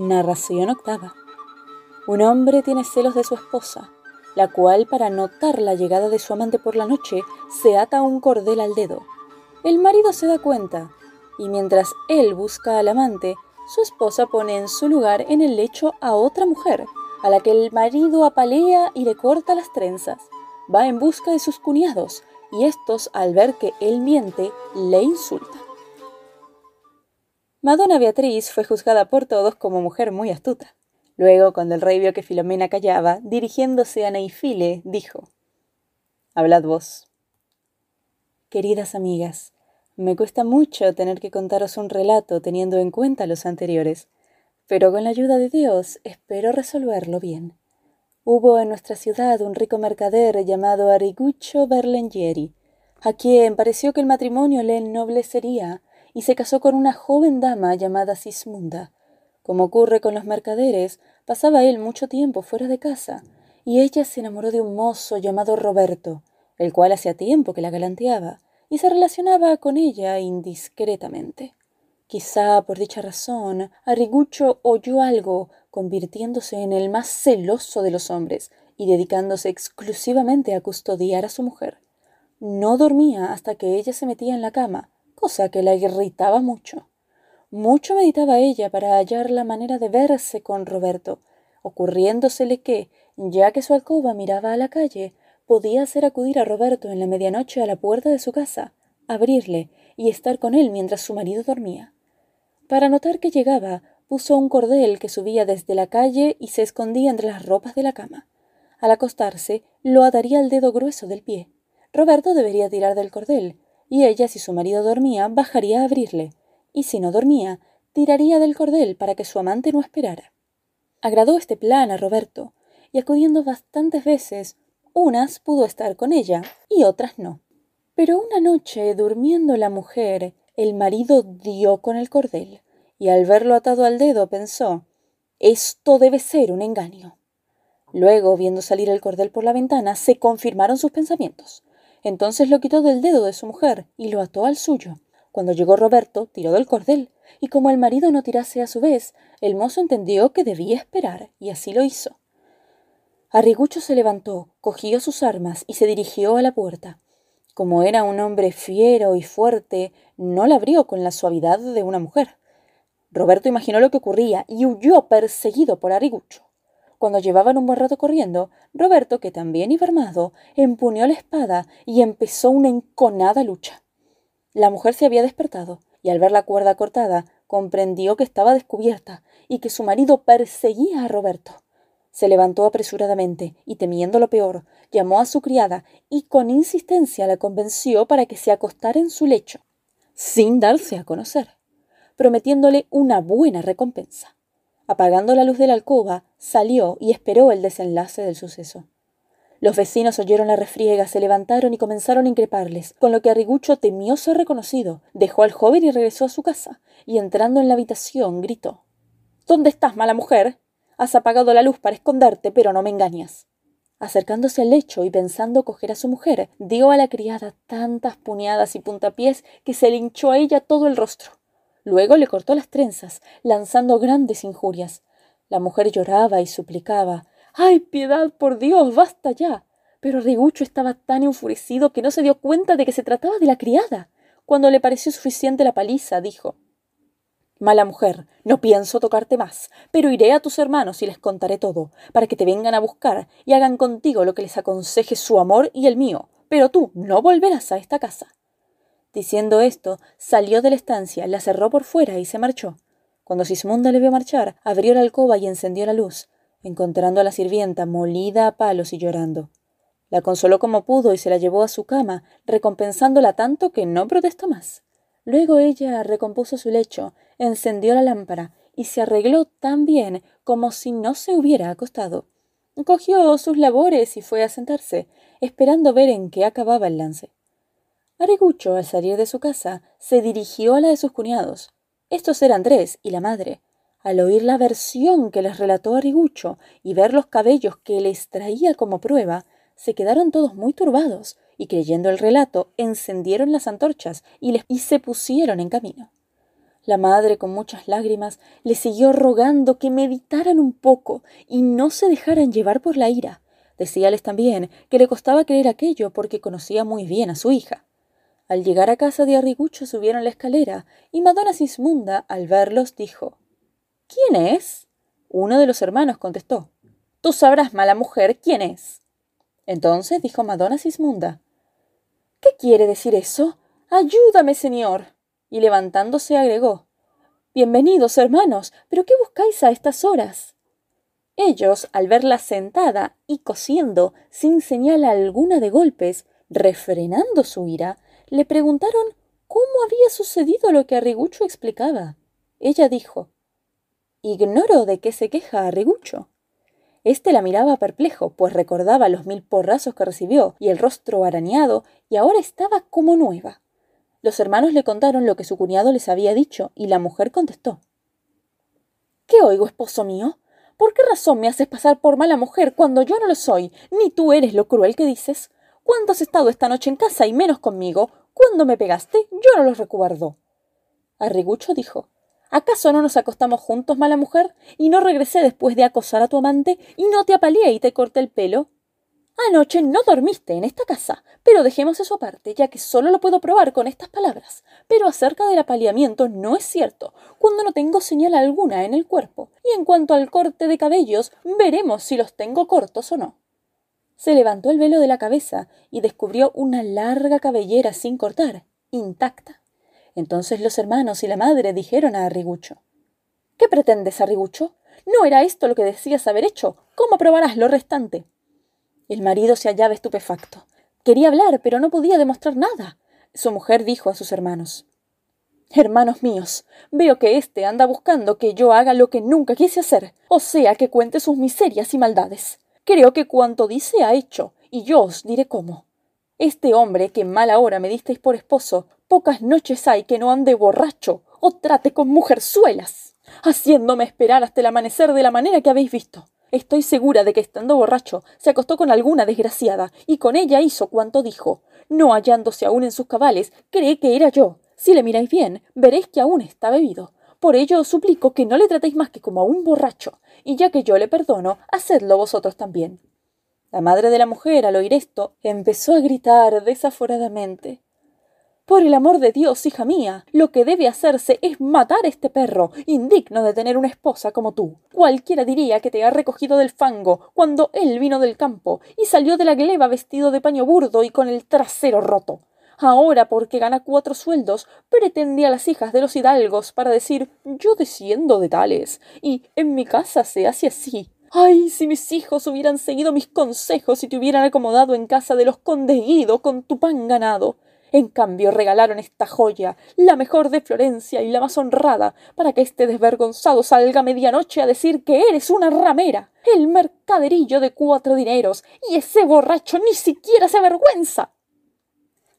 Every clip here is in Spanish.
Narración octava. Un hombre tiene celos de su esposa, la cual para notar la llegada de su amante por la noche se ata un cordel al dedo. El marido se da cuenta, y mientras él busca al amante, su esposa pone en su lugar en el lecho a otra mujer, a la que el marido apalea y le corta las trenzas. Va en busca de sus cuñados, y estos, al ver que él miente, le insultan. Madonna Beatriz fue juzgada por todos como mujer muy astuta. Luego, cuando el rey vio que Filomena callaba, dirigiéndose a Neifile, dijo Hablad vos. Queridas amigas, me cuesta mucho tener que contaros un relato teniendo en cuenta los anteriores, pero con la ayuda de Dios espero resolverlo bien. Hubo en nuestra ciudad un rico mercader llamado Ariguccio Berlengieri, a quien pareció que el matrimonio le ennoblecería y se casó con una joven dama llamada Sismunda. Como ocurre con los mercaderes, pasaba él mucho tiempo fuera de casa, y ella se enamoró de un mozo llamado Roberto, el cual hacía tiempo que la galanteaba, y se relacionaba con ella indiscretamente. Quizá por dicha razón, Arrigucho oyó algo, convirtiéndose en el más celoso de los hombres y dedicándose exclusivamente a custodiar a su mujer. No dormía hasta que ella se metía en la cama, cosa que la irritaba mucho. Mucho meditaba ella para hallar la manera de verse con Roberto, ocurriéndosele que, ya que su alcoba miraba a la calle, podía hacer acudir a Roberto en la medianoche a la puerta de su casa, abrirle y estar con él mientras su marido dormía. Para notar que llegaba, puso un cordel que subía desde la calle y se escondía entre las ropas de la cama. Al acostarse, lo ataría al dedo grueso del pie. Roberto debería tirar del cordel, y ella, si su marido dormía, bajaría a abrirle, y si no dormía, tiraría del cordel para que su amante no esperara. Agradó este plan a Roberto, y acudiendo bastantes veces, unas pudo estar con ella y otras no. Pero una noche, durmiendo la mujer, el marido dio con el cordel, y al verlo atado al dedo pensó Esto debe ser un engaño. Luego, viendo salir el cordel por la ventana, se confirmaron sus pensamientos. Entonces lo quitó del dedo de su mujer y lo ató al suyo. Cuando llegó Roberto, tiró del cordel, y como el marido no tirase a su vez, el mozo entendió que debía esperar, y así lo hizo. Arrigucho se levantó, cogió sus armas y se dirigió a la puerta. Como era un hombre fiero y fuerte, no la abrió con la suavidad de una mujer. Roberto imaginó lo que ocurría y huyó perseguido por Arrigucho. Cuando llevaban un buen rato corriendo, Roberto, que también iba armado, empuñó la espada y empezó una enconada lucha. La mujer se había despertado, y al ver la cuerda cortada, comprendió que estaba descubierta y que su marido perseguía a Roberto. Se levantó apresuradamente y, temiendo lo peor, llamó a su criada y con insistencia la convenció para que se acostara en su lecho, sin darse a conocer, prometiéndole una buena recompensa. Apagando la luz de la alcoba, salió y esperó el desenlace del suceso. Los vecinos oyeron la refriega, se levantaron y comenzaron a increparles, con lo que Arrigucho temió ser reconocido, dejó al joven y regresó a su casa, y entrando en la habitación gritó ¿Dónde estás, mala mujer? Has apagado la luz para esconderte, pero no me engañas. Acercándose al lecho y pensando coger a su mujer, dio a la criada tantas puñadas y puntapiés que se le hinchó a ella todo el rostro. Luego le cortó las trenzas, lanzando grandes injurias. La mujer lloraba y suplicaba ¡Ay, piedad, por Dios, basta ya! Pero Rigucho estaba tan enfurecido que no se dio cuenta de que se trataba de la criada. Cuando le pareció suficiente la paliza, dijo Mala mujer, no pienso tocarte más, pero iré a tus hermanos y les contaré todo, para que te vengan a buscar y hagan contigo lo que les aconseje su amor y el mío, pero tú no volverás a esta casa. Diciendo esto, salió de la estancia, la cerró por fuera y se marchó. Cuando Sismunda le vio marchar, abrió la alcoba y encendió la luz, encontrando a la sirvienta molida a palos y llorando. La consoló como pudo y se la llevó a su cama, recompensándola tanto que no protestó más. Luego ella recompuso su lecho, encendió la lámpara y se arregló tan bien como si no se hubiera acostado. Cogió sus labores y fue a sentarse, esperando ver en qué acababa el lance. Arigucho, al salir de su casa, se dirigió a la de sus cuñados. Estos eran tres y la madre. Al oír la versión que les relató Arigucho y ver los cabellos que les traía como prueba, se quedaron todos muy turbados y creyendo el relato, encendieron las antorchas y, y se pusieron en camino. La madre, con muchas lágrimas, le siguió rogando que meditaran un poco y no se dejaran llevar por la ira. Decíales también que le costaba creer aquello porque conocía muy bien a su hija. Al llegar a casa de Arrigucho subieron la escalera y Madonna Sismunda, al verlos, dijo ¿Quién es? Uno de los hermanos contestó Tú sabrás, mala mujer, quién es. Entonces dijo Madonna Sismunda ¿Qué quiere decir eso? Ayúdame, señor y levantándose agregó Bienvenidos, hermanos. ¿Pero qué buscáis a estas horas? Ellos, al verla sentada y cosiendo, sin señal alguna de golpes, refrenando su ira, le preguntaron cómo había sucedido lo que Arrigucho explicaba. Ella dijo Ignoro de qué se queja Arrigucho. Este la miraba perplejo, pues recordaba los mil porrazos que recibió y el rostro arañado, y ahora estaba como nueva. Los hermanos le contaron lo que su cuñado les había dicho, y la mujer contestó ¿Qué oigo, esposo mío? ¿Por qué razón me haces pasar por mala mujer cuando yo no lo soy, ni tú eres lo cruel que dices? ¿Cuándo has estado esta noche en casa y menos conmigo? ¿Cuándo me pegaste? Yo no lo recuerdo. Arrigucho dijo ¿Acaso no nos acostamos juntos, mala mujer? ¿Y no regresé después de acosar a tu amante? ¿Y no te apaleé y te corté el pelo? Anoche no dormiste en esta casa, pero dejemos eso aparte, ya que solo lo puedo probar con estas palabras. Pero acerca del apaleamiento no es cierto, cuando no tengo señal alguna en el cuerpo. Y en cuanto al corte de cabellos, veremos si los tengo cortos o no. Se levantó el velo de la cabeza y descubrió una larga cabellera sin cortar, intacta. Entonces los hermanos y la madre dijeron a Arrigucho ¿Qué pretendes, Arrigucho? ¿No era esto lo que decías haber hecho? ¿Cómo probarás lo restante? El marido se hallaba estupefacto. Quería hablar, pero no podía demostrar nada. Su mujer dijo a sus hermanos Hermanos míos, veo que éste anda buscando que yo haga lo que nunca quise hacer, o sea, que cuente sus miserias y maldades. Creo que cuanto dice ha hecho, y yo os diré cómo. Este hombre que en mala hora me disteis por esposo, pocas noches hay que no ande borracho o trate con mujerzuelas, haciéndome esperar hasta el amanecer de la manera que habéis visto. Estoy segura de que estando borracho se acostó con alguna desgraciada y con ella hizo cuanto dijo. No hallándose aún en sus cabales, cree que era yo. Si le miráis bien, veréis que aún está bebido. Por ello os suplico que no le tratéis más que como a un borracho, y ya que yo le perdono, hacedlo vosotros también. La madre de la mujer, al oír esto, empezó a gritar desaforadamente. Por el amor de Dios, hija mía, lo que debe hacerse es matar a este perro, indigno de tener una esposa como tú. Cualquiera diría que te ha recogido del fango cuando él vino del campo y salió de la gleba vestido de paño burdo y con el trasero roto. Ahora, porque gana cuatro sueldos, pretende a las hijas de los hidalgos para decir yo desciendo de tales, y en mi casa se hace así. Ay, si mis hijos hubieran seguido mis consejos y te hubieran acomodado en casa de los condes con tu pan ganado. En cambio, regalaron esta joya, la mejor de Florencia y la más honrada, para que este desvergonzado salga a medianoche a decir que eres una ramera, el mercaderillo de cuatro dineros, y ese borracho ni siquiera se avergüenza.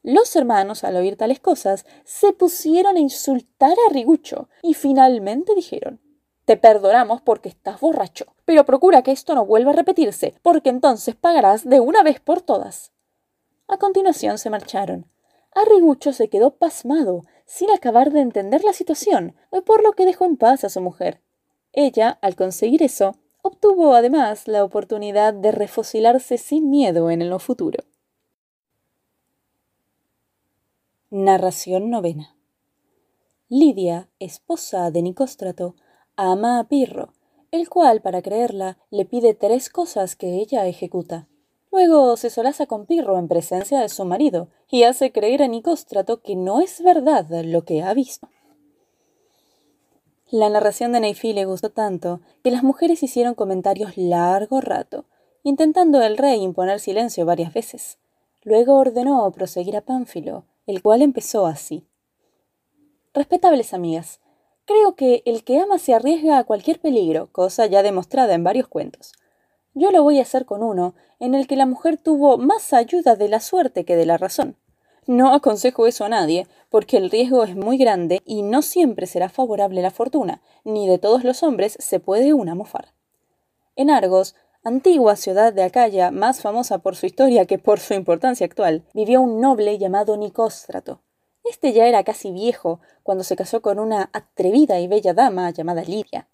Los hermanos, al oír tales cosas, se pusieron a insultar a Rigucho, y finalmente dijeron Te perdonamos porque estás borracho, pero procura que esto no vuelva a repetirse, porque entonces pagarás de una vez por todas. A continuación se marcharon. Arrigucho se quedó pasmado, sin acabar de entender la situación, por lo que dejó en paz a su mujer. Ella, al conseguir eso, obtuvo además la oportunidad de refocilarse sin miedo en lo futuro. Narración novena. Lidia, esposa de Nicóstrato, ama a Pirro, el cual, para creerla, le pide tres cosas que ella ejecuta. Luego se solaza con Pirro en presencia de su marido y hace creer a Nicóstrato que no es verdad lo que ha visto. La narración de Neifi le gustó tanto que las mujeres hicieron comentarios largo rato, intentando el rey imponer silencio varias veces. Luego ordenó proseguir a Pánfilo, el cual empezó así. Respetables amigas, creo que el que ama se arriesga a cualquier peligro, cosa ya demostrada en varios cuentos. Yo lo voy a hacer con uno, en el que la mujer tuvo más ayuda de la suerte que de la razón. No aconsejo eso a nadie, porque el riesgo es muy grande y no siempre será favorable la fortuna, ni de todos los hombres se puede una mofar. En Argos, antigua ciudad de Acaya, más famosa por su historia que por su importancia actual, vivió un noble llamado Nicóstrato. Este ya era casi viejo cuando se casó con una atrevida y bella dama llamada Lidia.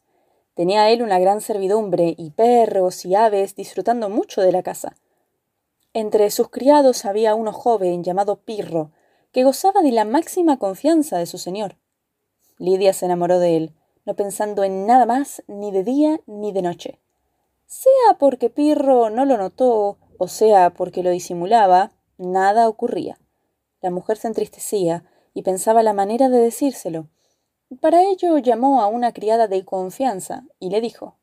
Tenía él una gran servidumbre y perros y aves disfrutando mucho de la casa. Entre sus criados había uno joven llamado Pirro, que gozaba de la máxima confianza de su señor. Lidia se enamoró de él, no pensando en nada más ni de día ni de noche. Sea porque Pirro no lo notó, o sea porque lo disimulaba, nada ocurría. La mujer se entristecía y pensaba la manera de decírselo. Para ello llamó a una criada de confianza y le dijo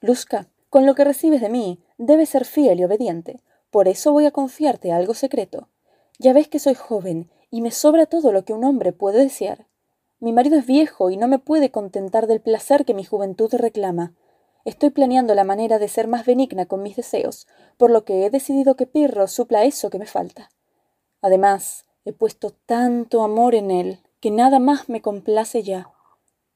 Luzca, con lo que recibes de mí, debes ser fiel y obediente. Por eso voy a confiarte algo secreto. Ya ves que soy joven y me sobra todo lo que un hombre puede desear. Mi marido es viejo y no me puede contentar del placer que mi juventud reclama. Estoy planeando la manera de ser más benigna con mis deseos, por lo que he decidido que Pirro supla eso que me falta. Además, he puesto tanto amor en él que nada más me complace ya.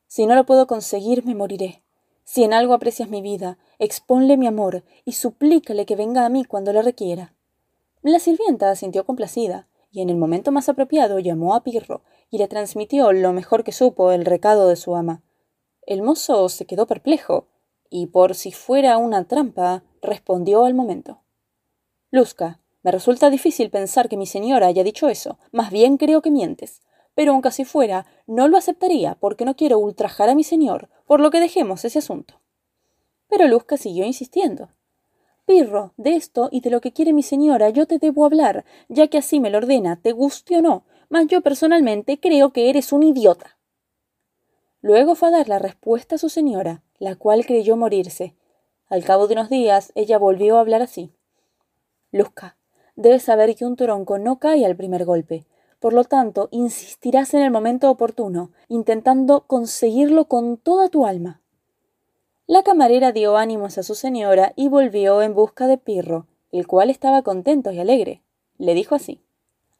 Si no lo puedo conseguir, me moriré. Si en algo aprecias mi vida, exponle mi amor y suplícale que venga a mí cuando le requiera. La sirvienta sintió complacida, y en el momento más apropiado llamó a Pirro y le transmitió lo mejor que supo el recado de su ama. El mozo se quedó perplejo, y por si fuera una trampa, respondió al momento. Luzca, me resulta difícil pensar que mi señora haya dicho eso, más bien creo que mientes. Pero aunque así fuera, no lo aceptaría porque no quiero ultrajar a mi señor, por lo que dejemos ese asunto. Pero Luzca siguió insistiendo. Pirro, de esto y de lo que quiere mi señora yo te debo hablar, ya que así me lo ordena, te guste o no, mas yo personalmente creo que eres un idiota. Luego fue a dar la respuesta a su señora, la cual creyó morirse. Al cabo de unos días ella volvió a hablar así. Luzca, debes saber que un tronco no cae al primer golpe. Por lo tanto, insistirás en el momento oportuno, intentando conseguirlo con toda tu alma. La camarera dio ánimos a su señora y volvió en busca de Pirro, el cual estaba contento y alegre. Le dijo así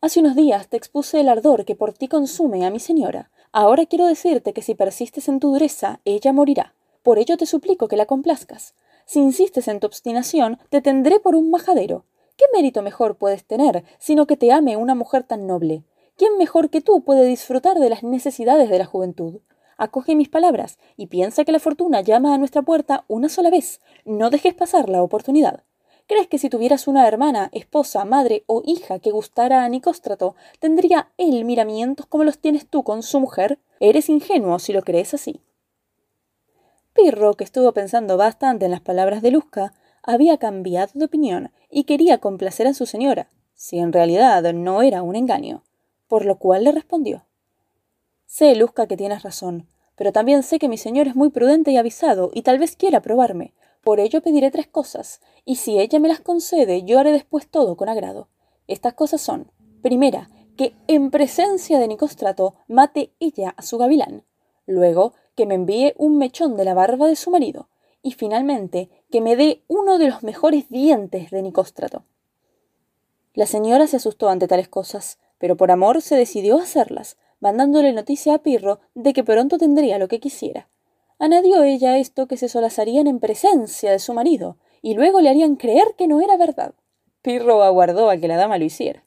Hace unos días te expuse el ardor que por ti consume a mi señora. Ahora quiero decirte que si persistes en tu dureza, ella morirá. Por ello te suplico que la complazcas. Si insistes en tu obstinación, te tendré por un majadero. ¿Qué mérito mejor puedes tener, sino que te ame una mujer tan noble? ¿Quién mejor que tú puede disfrutar de las necesidades de la juventud? Acoge mis palabras y piensa que la fortuna llama a nuestra puerta una sola vez. No dejes pasar la oportunidad. ¿Crees que si tuvieras una hermana, esposa, madre o hija que gustara a Nicóstrato, tendría él miramientos como los tienes tú con su mujer? Eres ingenuo si lo crees así. Pirro, que estuvo pensando bastante en las palabras de Luzca, había cambiado de opinión y quería complacer a su señora, si en realidad no era un engaño, por lo cual le respondió Sé, Luzca, que tienes razón, pero también sé que mi señor es muy prudente y avisado, y tal vez quiera probarme. Por ello pediré tres cosas, y si ella me las concede, yo haré después todo con agrado. Estas cosas son, primera, que en presencia de Nicóstrato mate ella a su gavilán. Luego, que me envíe un mechón de la barba de su marido. Y finalmente, que me dé uno de los mejores dientes de Nicóstrato. La señora se asustó ante tales cosas, pero por amor se decidió a hacerlas, mandándole noticia a Pirro de que pronto tendría lo que quisiera. Añadió ella esto que se solazarían en presencia de su marido, y luego le harían creer que no era verdad. Pirro aguardó a que la dama lo hiciera.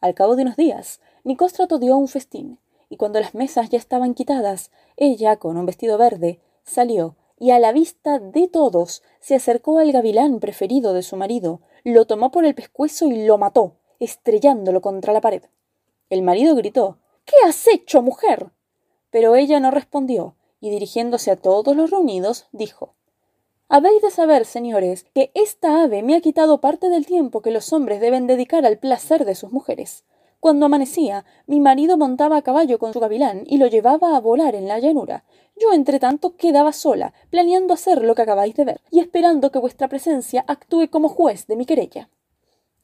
Al cabo de unos días, Nicóstrato dio un festín, y cuando las mesas ya estaban quitadas, ella, con un vestido verde, salió, y a la vista de todos se acercó al gavilán preferido de su marido, lo tomó por el pescuezo y lo mató, estrellándolo contra la pared. El marido gritó ¿Qué has hecho, mujer? Pero ella no respondió, y dirigiéndose a todos los reunidos, dijo Habéis de saber, señores, que esta ave me ha quitado parte del tiempo que los hombres deben dedicar al placer de sus mujeres. Cuando amanecía, mi marido montaba a caballo con su gavilán y lo llevaba a volar en la llanura. Yo, entre tanto, quedaba sola, planeando hacer lo que acabáis de ver, y esperando que vuestra presencia actúe como juez de mi querella.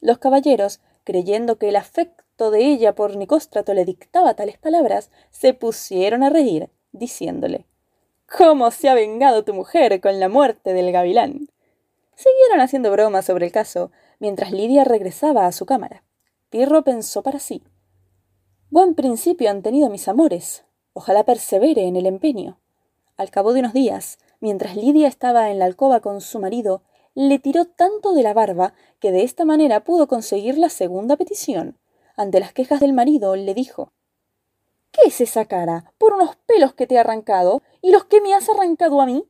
Los caballeros, creyendo que el afecto de ella por Nicóstrato le dictaba tales palabras, se pusieron a reír, diciéndole ¿Cómo se ha vengado tu mujer con la muerte del gavilán? Siguieron haciendo bromas sobre el caso, mientras Lidia regresaba a su cámara. Pirro pensó para sí Buen principio han tenido mis amores. Ojalá persevere en el empeño. Al cabo de unos días, mientras Lidia estaba en la alcoba con su marido, le tiró tanto de la barba que de esta manera pudo conseguir la segunda petición, ante las quejas del marido, le dijo ¿Qué es esa cara? Por unos pelos que te he arrancado y los que me has arrancado a mí.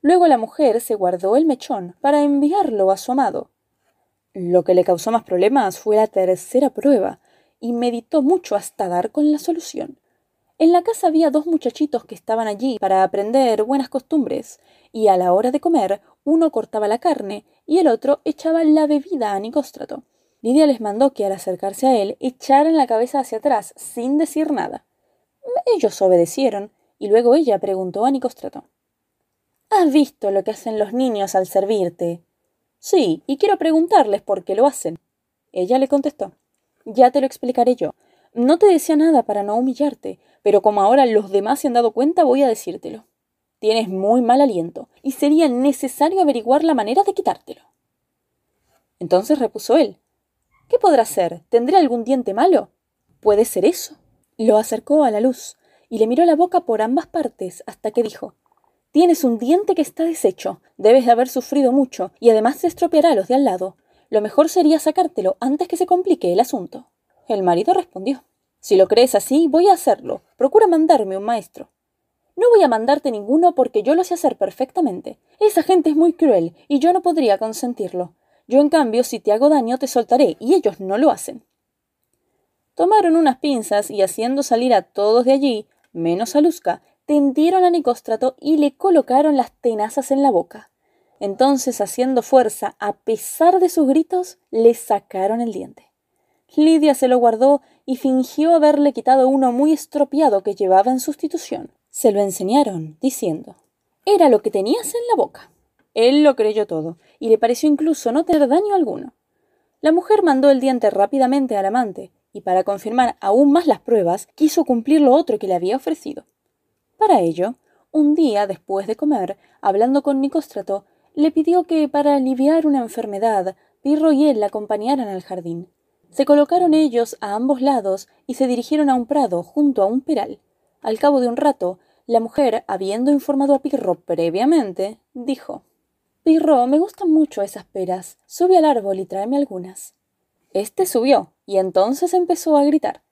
Luego la mujer se guardó el mechón para enviarlo a su amado. Lo que le causó más problemas fue la tercera prueba, y meditó mucho hasta dar con la solución. En la casa había dos muchachitos que estaban allí para aprender buenas costumbres, y a la hora de comer uno cortaba la carne y el otro echaba la bebida a Nicóstrato. Lidia les mandó que al acercarse a él echaran la cabeza hacia atrás sin decir nada. Ellos obedecieron, y luego ella preguntó a Nicóstrato. ¿Has visto lo que hacen los niños al servirte? Sí, y quiero preguntarles por qué lo hacen. Ella le contestó. Ya te lo explicaré yo. No te decía nada para no humillarte, pero como ahora los demás se han dado cuenta, voy a decírtelo. Tienes muy mal aliento, y sería necesario averiguar la manera de quitártelo. Entonces repuso él. ¿Qué podrá ser? ¿Tendré algún diente malo? Puede ser eso. Lo acercó a la luz, y le miró la boca por ambas partes hasta que dijo Tienes un diente que está deshecho. Debes de haber sufrido mucho, y además se estropeará los de al lado. Lo mejor sería sacártelo antes que se complique el asunto. El marido respondió Si lo crees así, voy a hacerlo. Procura mandarme un maestro. No voy a mandarte ninguno porque yo lo sé hacer perfectamente. Esa gente es muy cruel, y yo no podría consentirlo. Yo, en cambio, si te hago daño, te soltaré, y ellos no lo hacen. Tomaron unas pinzas y haciendo salir a todos de allí, menos a Luzca, tendieron a Nicóstrato y le colocaron las tenazas en la boca. Entonces, haciendo fuerza, a pesar de sus gritos, le sacaron el diente. Lidia se lo guardó y fingió haberle quitado uno muy estropeado que llevaba en sustitución. Se lo enseñaron, diciendo Era lo que tenías en la boca. Él lo creyó todo, y le pareció incluso no tener daño alguno. La mujer mandó el diente rápidamente al amante, y para confirmar aún más las pruebas, quiso cumplir lo otro que le había ofrecido. Para ello, un día después de comer, hablando con Nicóstrato, le pidió que, para aliviar una enfermedad, Pirro y él la acompañaran al jardín. Se colocaron ellos a ambos lados y se dirigieron a un prado junto a un peral. Al cabo de un rato, la mujer, habiendo informado a Pirro previamente, dijo Pirro, me gustan mucho esas peras. Sube al árbol y tráeme algunas. Este subió, y entonces empezó a gritar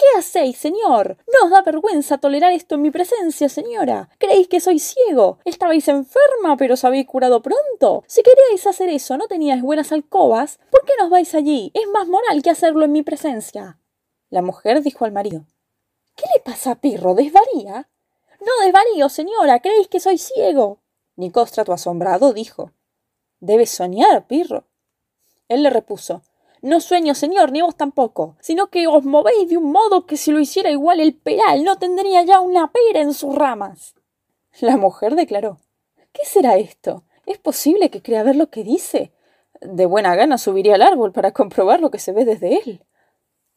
¿Qué hacéis, señor? ¿No os da vergüenza tolerar esto en mi presencia, señora? ¿Creéis que soy ciego? Estabais enferma, pero os habéis curado pronto. Si queríais hacer eso, no teníais buenas alcobas. ¿Por qué no os vais allí? Es más moral que hacerlo en mi presencia. La mujer dijo al marido ¿Qué le pasa Pirro? ¿Desvaría? No desvarío, señora. ¿Creéis que soy ciego? Nicóstrato, asombrado, dijo Debes soñar, Pirro. Él le repuso no sueño, señor, ni vos tampoco, sino que os movéis de un modo que si lo hiciera igual el peral no tendría ya una pera en sus ramas. La mujer declaró ¿Qué será esto? ¿Es posible que crea ver lo que dice? De buena gana subiría al árbol para comprobar lo que se ve desde él.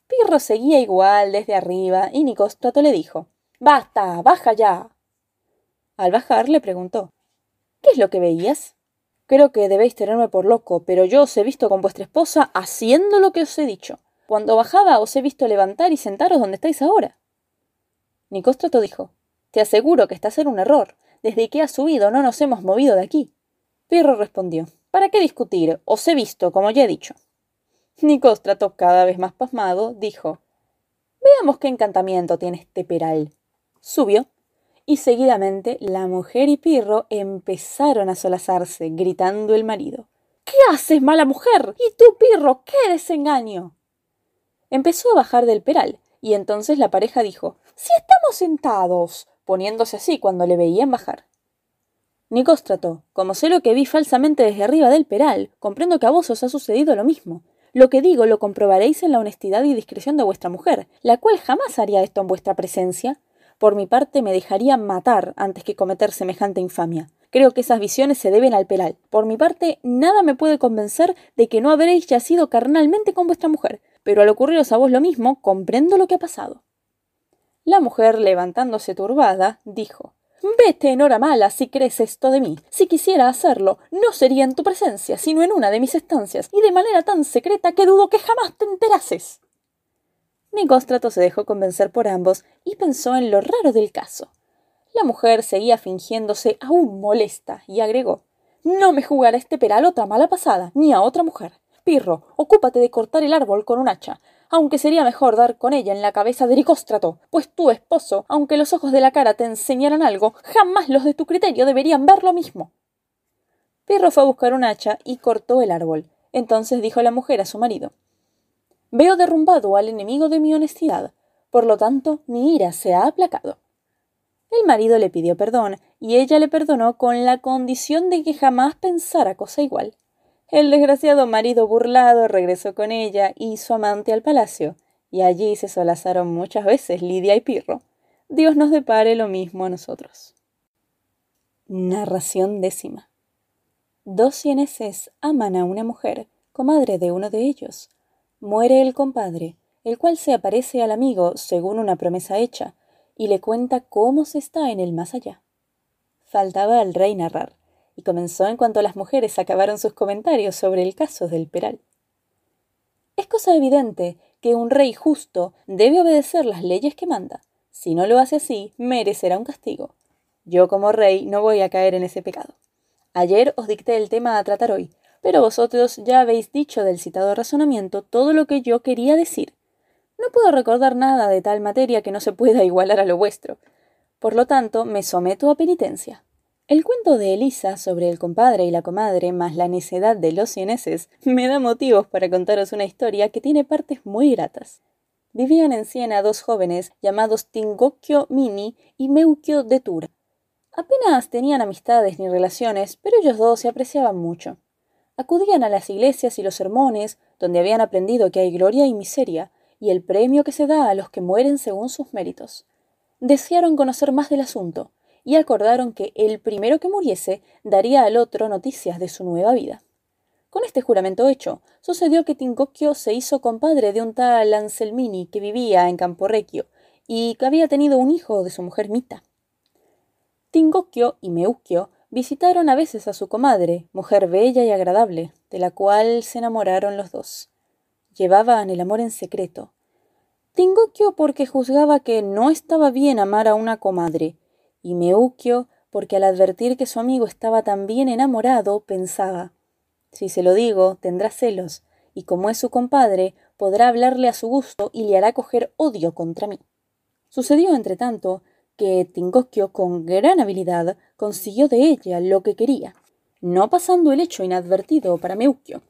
Pirro seguía igual desde arriba y Nicóstrato le dijo Basta, baja ya. Al bajar le preguntó ¿Qué es lo que veías? Creo que debéis tenerme por loco, pero yo os he visto con vuestra esposa haciendo lo que os he dicho. Cuando bajaba os he visto levantar y sentaros donde estáis ahora. Nicóstrato dijo Te aseguro que estás en un error. Desde que has subido no nos hemos movido de aquí. Pirro respondió ¿Para qué discutir? Os he visto, como ya he dicho. Nicóstrato, cada vez más pasmado, dijo Veamos qué encantamiento tiene este peral. Subió y seguidamente la mujer y Pirro empezaron a solazarse, gritando el marido. ¿Qué haces, mala mujer? ¿Y tú, Pirro? ¡Qué desengaño! Empezó a bajar del peral, y entonces la pareja dijo Si estamos sentados, poniéndose así cuando le veían bajar. Nicóstrato, como sé lo que vi falsamente desde arriba del peral, comprendo que a vos os ha sucedido lo mismo. Lo que digo lo comprobaréis en la honestidad y discreción de vuestra mujer, la cual jamás haría esto en vuestra presencia. Por mi parte me dejaría matar antes que cometer semejante infamia. Creo que esas visiones se deben al peral. Por mi parte, nada me puede convencer de que no habréis yacido carnalmente con vuestra mujer, pero al ocurriros a vos lo mismo, comprendo lo que ha pasado. La mujer, levantándose turbada, dijo Vete en hora mala si crees esto de mí. Si quisiera hacerlo, no sería en tu presencia, sino en una de mis estancias, y de manera tan secreta que dudo que jamás te enterases. Nicóstrato se dejó convencer por ambos y pensó en lo raro del caso. La mujer seguía fingiéndose aún molesta y agregó No me jugará este peral otra mala pasada, ni a otra mujer. Pirro, ocúpate de cortar el árbol con un hacha. aunque sería mejor dar con ella en la cabeza de Ericóstrato, pues tu esposo, aunque los ojos de la cara te enseñaran algo, jamás los de tu criterio deberían ver lo mismo. Pirro fue a buscar un hacha y cortó el árbol. Entonces dijo la mujer a su marido Veo derrumbado al enemigo de mi honestidad, por lo tanto mi ira se ha aplacado. El marido le pidió perdón y ella le perdonó con la condición de que jamás pensara cosa igual. El desgraciado marido burlado regresó con ella y su amante al palacio, y allí se solazaron muchas veces Lidia y Pirro. Dios nos depare lo mismo a nosotros. Narración décima. Dos cieneses aman a una mujer, comadre de uno de ellos. Muere el compadre, el cual se aparece al amigo según una promesa hecha, y le cuenta cómo se está en el más allá. Faltaba al rey narrar, y comenzó en cuanto las mujeres acabaron sus comentarios sobre el caso del Peral. Es cosa evidente que un rey justo debe obedecer las leyes que manda. Si no lo hace así, merecerá un castigo. Yo como rey no voy a caer en ese pecado. Ayer os dicté el tema a tratar hoy, pero vosotros ya habéis dicho del citado razonamiento todo lo que yo quería decir. No puedo recordar nada de tal materia que no se pueda igualar a lo vuestro. Por lo tanto, me someto a penitencia. El cuento de Elisa sobre el compadre y la comadre más la necedad de los cieneses me da motivos para contaros una historia que tiene partes muy gratas. Vivían en Siena dos jóvenes llamados Tingocchio Mini y Meucchio de Tura. Apenas tenían amistades ni relaciones, pero ellos dos se apreciaban mucho. Acudían a las iglesias y los sermones, donde habían aprendido que hay gloria y miseria, y el premio que se da a los que mueren según sus méritos. Desearon conocer más del asunto, y acordaron que el primero que muriese daría al otro noticias de su nueva vida. Con este juramento hecho, sucedió que Tingocchio se hizo compadre de un tal Anselmini que vivía en Camporrecchio y que había tenido un hijo de su mujer Mita. Tingocchio y Meucchio visitaron a veces a su comadre, mujer bella y agradable, de la cual se enamoraron los dos. Llevaban el amor en secreto. Tingocchio porque juzgaba que no estaba bien amar a una comadre, y Meuquio porque al advertir que su amigo estaba tan bien enamorado, pensaba si se lo digo, tendrá celos, y como es su compadre, podrá hablarle a su gusto y le hará coger odio contra mí. Sucedió, entre tanto, que Tingocchio con gran habilidad consiguió de ella lo que quería, no pasando el hecho inadvertido para Meuquio.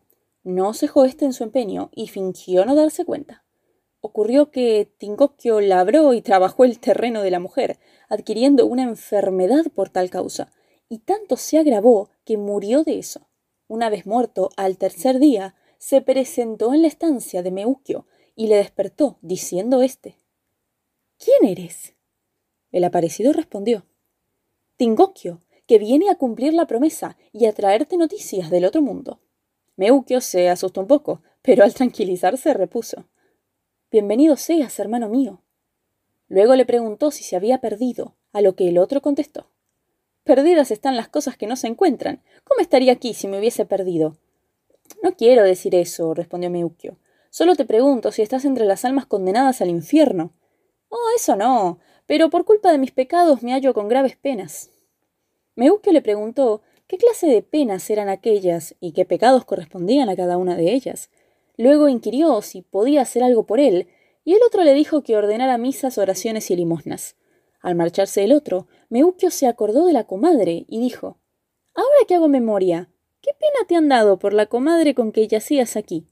No cejó éste en su empeño y fingió no darse cuenta. Ocurrió que Tingocchio labró y trabajó el terreno de la mujer, adquiriendo una enfermedad por tal causa, y tanto se agravó que murió de eso. Una vez muerto, al tercer día, se presentó en la estancia de Meuquio y le despertó, diciendo éste ¿Quién eres? El aparecido respondió Tingocchio, que viene a cumplir la promesa y a traerte noticias del otro mundo. Meuquio se asustó un poco, pero al tranquilizarse repuso Bienvenido seas, hermano mío. Luego le preguntó si se había perdido, a lo que el otro contestó. Perdidas están las cosas que no se encuentran. ¿Cómo estaría aquí si me hubiese perdido? No quiero decir eso, respondió Meuquio. Solo te pregunto si estás entre las almas condenadas al infierno. Oh, eso no. Pero por culpa de mis pecados me hallo con graves penas. Meuquio le preguntó qué clase de penas eran aquellas y qué pecados correspondían a cada una de ellas. Luego inquirió si podía hacer algo por él, y el otro le dijo que ordenara misas, oraciones y limosnas. Al marcharse el otro, Meuquio se acordó de la comadre y dijo Ahora que hago memoria, ¿qué pena te han dado por la comadre con que yacías aquí?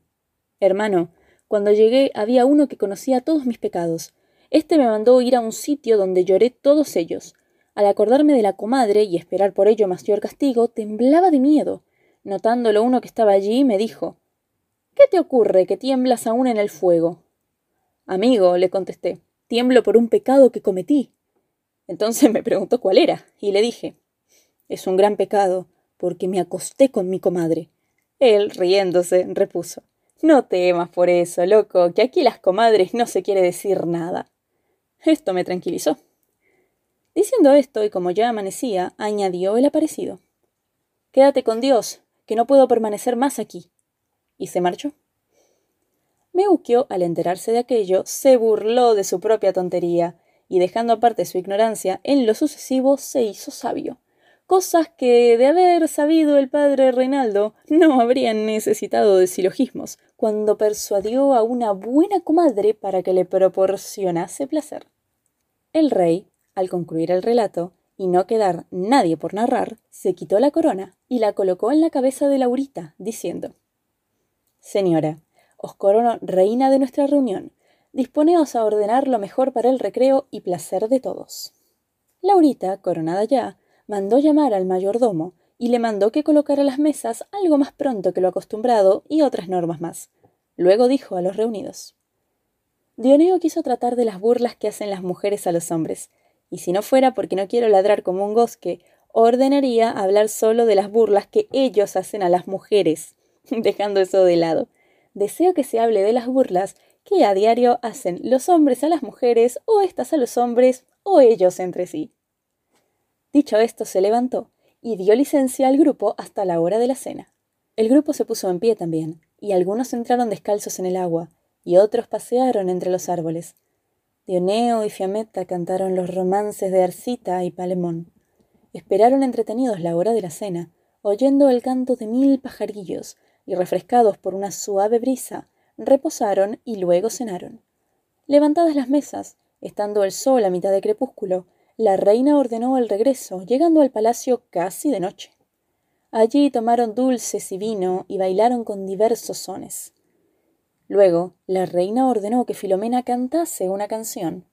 Hermano, cuando llegué había uno que conocía todos mis pecados. Este me mandó ir a un sitio donde lloré todos ellos. Al acordarme de la comadre y esperar por ello mayor castigo, temblaba de miedo. Notándolo uno que estaba allí, me dijo ¿Qué te ocurre que tiemblas aún en el fuego? Amigo, le contesté, tiemblo por un pecado que cometí. Entonces me preguntó cuál era, y le dije, es un gran pecado, porque me acosté con mi comadre. Él, riéndose, repuso, no temas por eso, loco, que aquí las comadres no se quiere decir nada. Esto me tranquilizó. Diciendo esto, y como ya amanecía, añadió el aparecido. Quédate con Dios, que no puedo permanecer más aquí. Y se marchó. Meuquio, al enterarse de aquello, se burló de su propia tontería, y dejando aparte su ignorancia, en lo sucesivo se hizo sabio. cosas que, de haber sabido el padre Reinaldo, no habrían necesitado de silogismos, cuando persuadió a una buena comadre para que le proporcionase placer. El rey, al concluir el relato, y no quedar nadie por narrar, se quitó la corona y la colocó en la cabeza de Laurita, diciendo Señora, os corono reina de nuestra reunión, disponeos a ordenar lo mejor para el recreo y placer de todos. Laurita, coronada ya, mandó llamar al mayordomo y le mandó que colocara las mesas algo más pronto que lo acostumbrado y otras normas más. Luego dijo a los reunidos Dioneo quiso tratar de las burlas que hacen las mujeres a los hombres, y si no fuera porque no quiero ladrar como un gosque, ordenaría hablar solo de las burlas que ellos hacen a las mujeres, dejando eso de lado. Deseo que se hable de las burlas que a diario hacen los hombres a las mujeres, o éstas a los hombres, o ellos entre sí. Dicho esto, se levantó y dio licencia al grupo hasta la hora de la cena. El grupo se puso en pie también, y algunos entraron descalzos en el agua, y otros pasearon entre los árboles. Dioneo y Fiametta cantaron los romances de Arcita y Palemón. Esperaron entretenidos la hora de la cena, oyendo el canto de mil pajarillos, y refrescados por una suave brisa, reposaron y luego cenaron. Levantadas las mesas, estando el sol a mitad de crepúsculo, la reina ordenó el regreso, llegando al palacio casi de noche. Allí tomaron dulces y vino y bailaron con diversos sones. Luego, la reina ordenó que Filomena cantase una canción.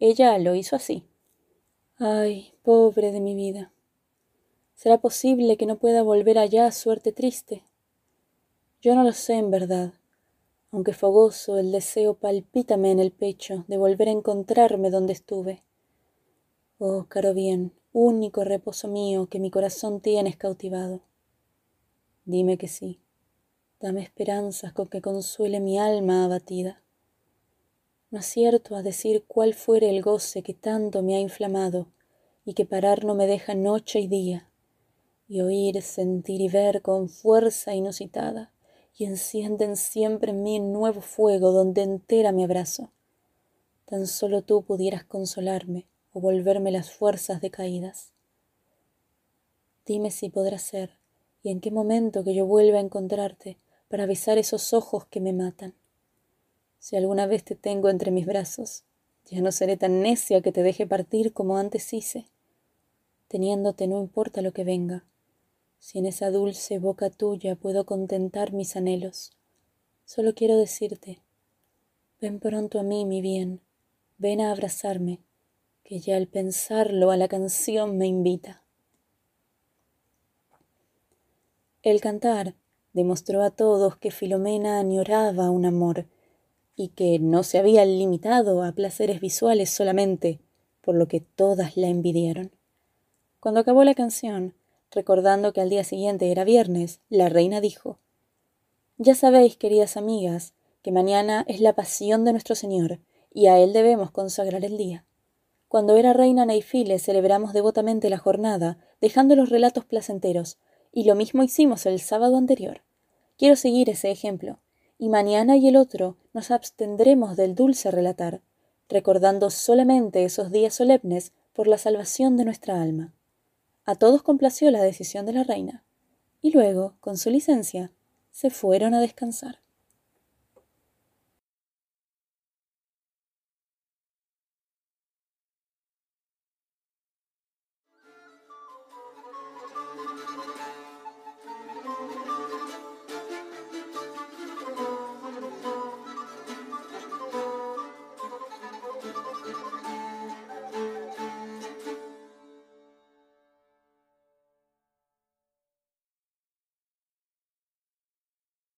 Ella lo hizo así. Ay, pobre de mi vida. ¿Será posible que no pueda volver allá a suerte triste? Yo no lo sé en verdad, aunque fogoso el deseo palpítame en el pecho de volver a encontrarme donde estuve. Oh, caro bien, único reposo mío que mi corazón tienes cautivado. Dime que sí, dame esperanzas con que consuele mi alma abatida. No acierto a decir cuál fuere el goce que tanto me ha inflamado y que parar no me deja noche y día, y oír, sentir y ver con fuerza inusitada, y encienden siempre en mí nuevo fuego donde entera me abrazo. Tan solo tú pudieras consolarme, o volverme las fuerzas decaídas. Dime si podrá ser y en qué momento que yo vuelva a encontrarte para besar esos ojos que me matan. Si alguna vez te tengo entre mis brazos, ya no seré tan necia que te deje partir como antes hice. Teniéndote no importa lo que venga, si en esa dulce boca tuya puedo contentar mis anhelos. Solo quiero decirte, ven pronto a mí, mi bien, ven a abrazarme, que ya al pensarlo a la canción me invita. El cantar demostró a todos que Filomena añoraba un amor y que no se había limitado a placeres visuales solamente, por lo que todas la envidiaron. Cuando acabó la canción, recordando que al día siguiente era viernes, la reina dijo Ya sabéis, queridas amigas, que mañana es la pasión de nuestro Señor, y a Él debemos consagrar el día. Cuando era reina Neifile celebramos devotamente la jornada, dejando los relatos placenteros, y lo mismo hicimos el sábado anterior. Quiero seguir ese ejemplo, y mañana y el otro nos abstendremos del dulce relatar, recordando solamente esos días solemnes por la salvación de nuestra alma. A todos complació la decisión de la reina, y luego, con su licencia, se fueron a descansar.